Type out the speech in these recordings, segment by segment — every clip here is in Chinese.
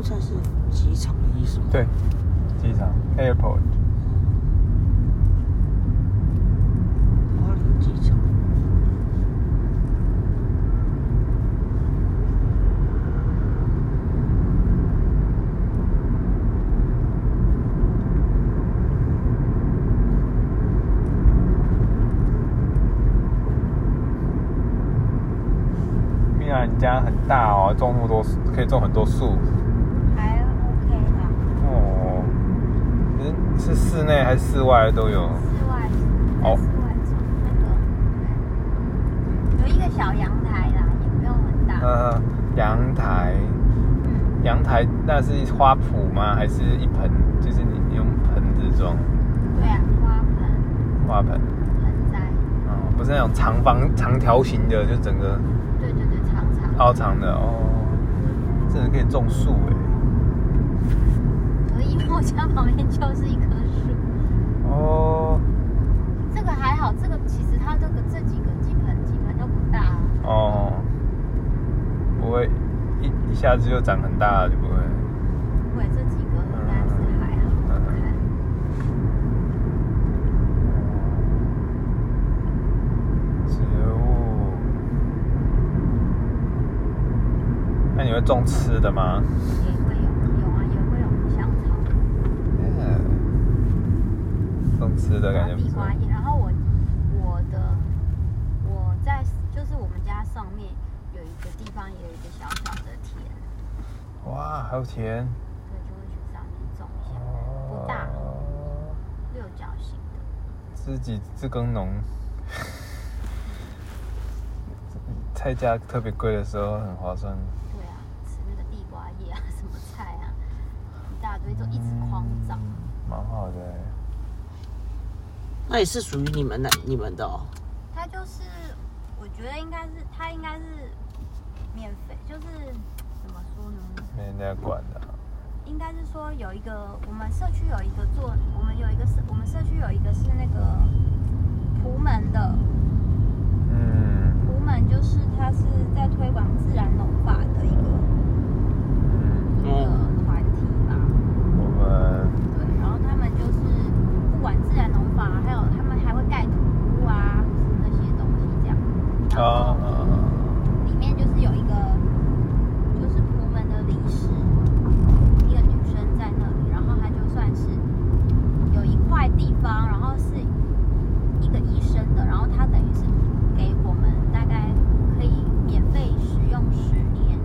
木栅是机场的意思吗？对，机场 airport。花莲机场。米娅，你家很大哦，种那么多，可以种很多树还 OK 啦，哦。是是室内还是室外都有？室外哦室外种那个，有一个小阳台啦，也不用很大。呃，阳台，嗯，阳台那是花圃吗？还是一盆？就是你用盆子装对啊，花盆、花盆？盆栽，哦，不是那种长方长条形的，就整个对对对，长长的凹长的哦。真的可以种树哎。可以，因为我家旁边就是一棵树。哦这个还好，这个其实它这个这几个基盆基盆都不大啊。哦，不会一一下子就长很大了，就不会。不会，这几个应该是还好。植物。那你会种吃的吗？也会有，有啊，也会有香草。嗯，种吃的感觉然后我我的我在就是我们家上面有一个地方也有一个小小的田，哇，还有田。对，就会去上面种一下，不大，哦六角形的。自己自耕农，菜价特别贵的时候很划算。对啊，吃那个地瓜叶啊，什么菜啊，一大堆都一直狂长。嗯蛮好的欸。那也是属于你们的，你们的哦。它就是，我觉得应该是它应该是免费，就是怎么说呢？没人在管的。应该是说有一个，我们社区有一个做，我们有一个社，我们社区有一个是那个蒲门的，嗯蒲门就是它是在推广自然农法的一个嗯，一个团体吧。我们对，然后他们就是不管自然农法，还有他们还会盖土屋啊，那些东西这样。然啊后里面就是有一个，就是蒲门的理事，一个女生在那里，然后她就算是有一块地方，然后是一个医生的，然后他等于是给我们大概可以免费使用十年，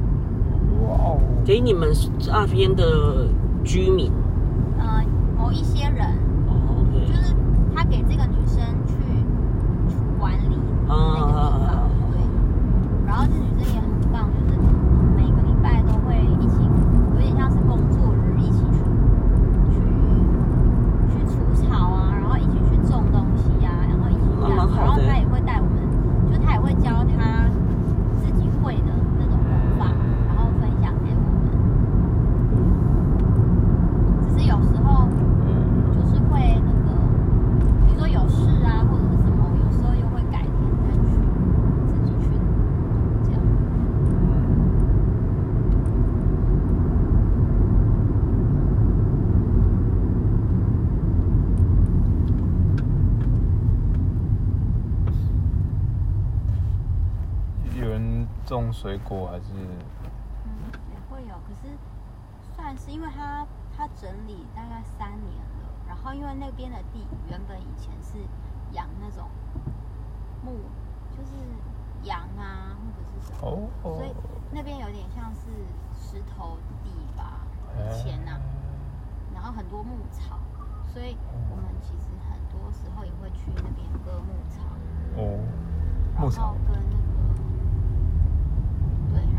哇哦，给你们那边的居民。呃，某一些人。哦，OK。就是他给这个女生去去管理那个地方，对。然后这女生也很棒，就是每个礼拜都会一起，有点像是工作日，一起去去去除草啊，然后一起去种东西呀、然后一起这样子，蛮好的然后他也会带我们，就他也会教他自己会的那种方法，然后分享给我们。只是有时候。嗯，就是会那个，比如说有事啊，或者是什么，有时候又会改天再去，自己去这样。有人种水果还是？嗯，也会有，可是算是因为它它整理大概三年了，然后因为那边的地原本以前是养那种牧，就是羊啊或者是什么，哦。哦所以那边有点像是石头地吧，以前呐、然后很多牧草，所以我们其实很多时候也会去那边割牧草，哦，然后牧草。跟那个对，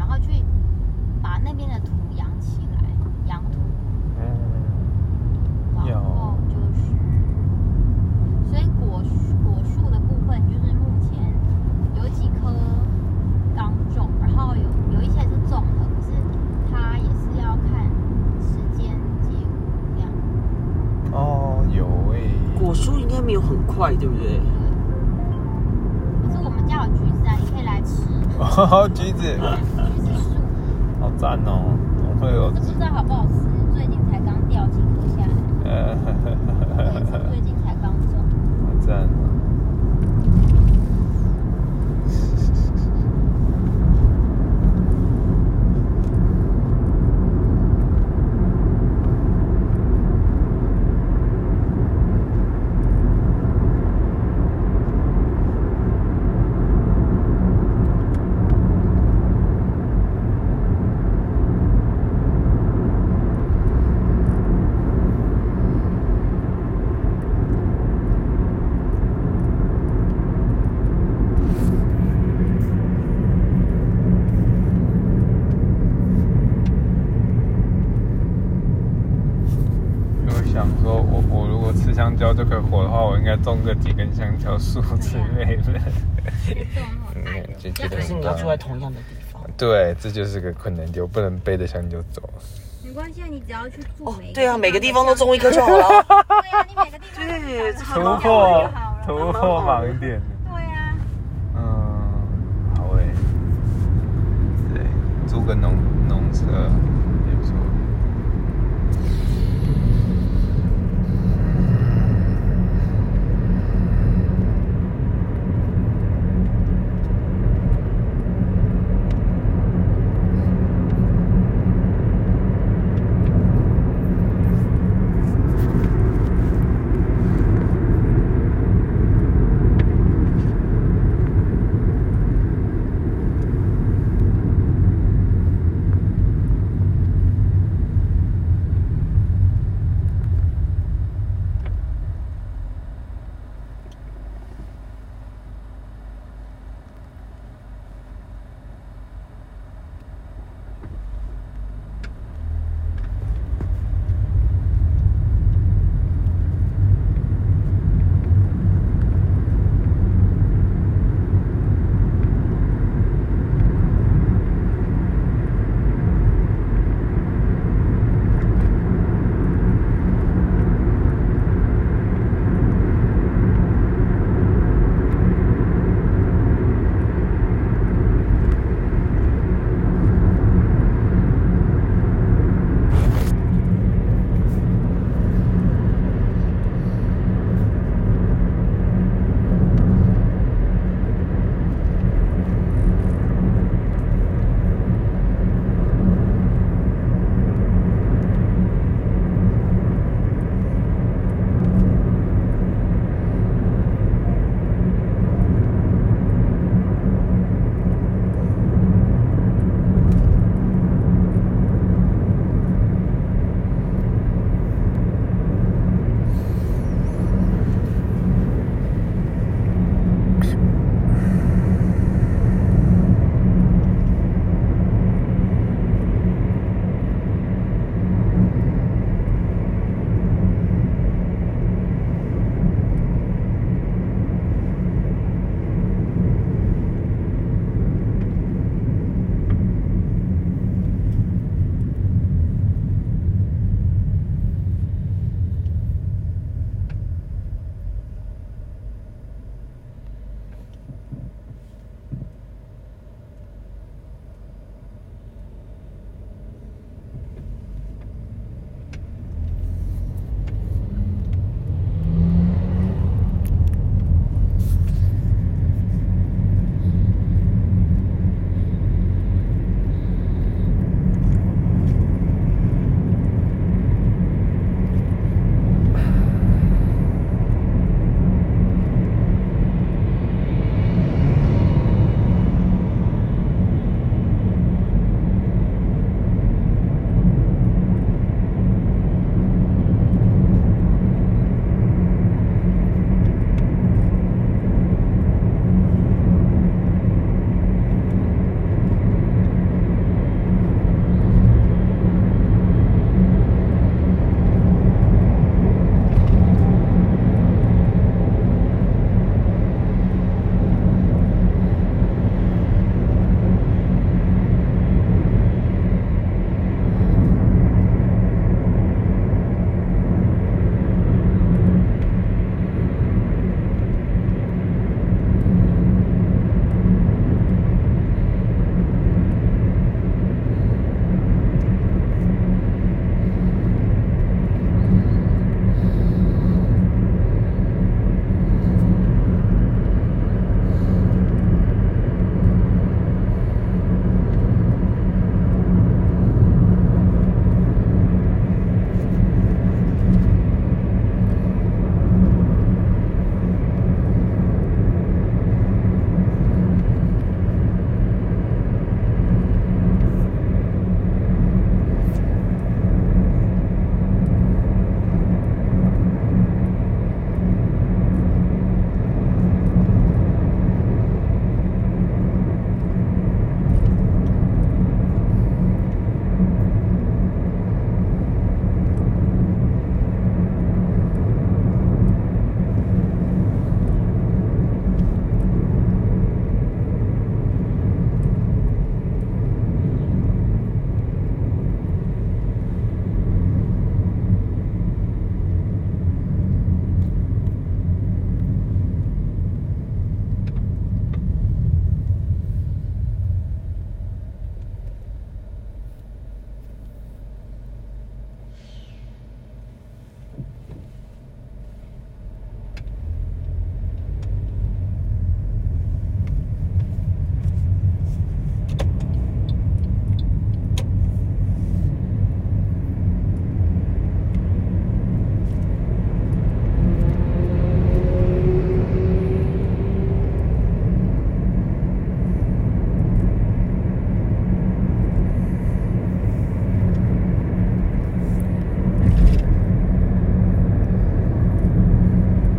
然后去把那边的土养起来，养土，嗯，然后就是，所以果树果树的部分就是目前有几棵刚种，然后有有一些是种了，可是它也是要看时间结果这样。哦，有诶。果树应该没有很快，对不对？对。可是我们家有橘子啊，你可以来吃。哦，橘子，赞哦！我会有这不知道好不好吃，最近才刚掉几颗下来，呃，这也是最近才刚种。好赞哦。如果想说我我如果吃香蕉就可以活的话，我应该种个几根香蕉树之类的。种那可是你要住在同样的地方。对，这就是个困难点，我不能背着香蕉走。没关系，啊，你只要去住每一个对啊，每个地方都种一棵就好了。对啊，你每个地方对都突种破。突破盲点。对啊，嗯，好诶。对，租个农农车也不错。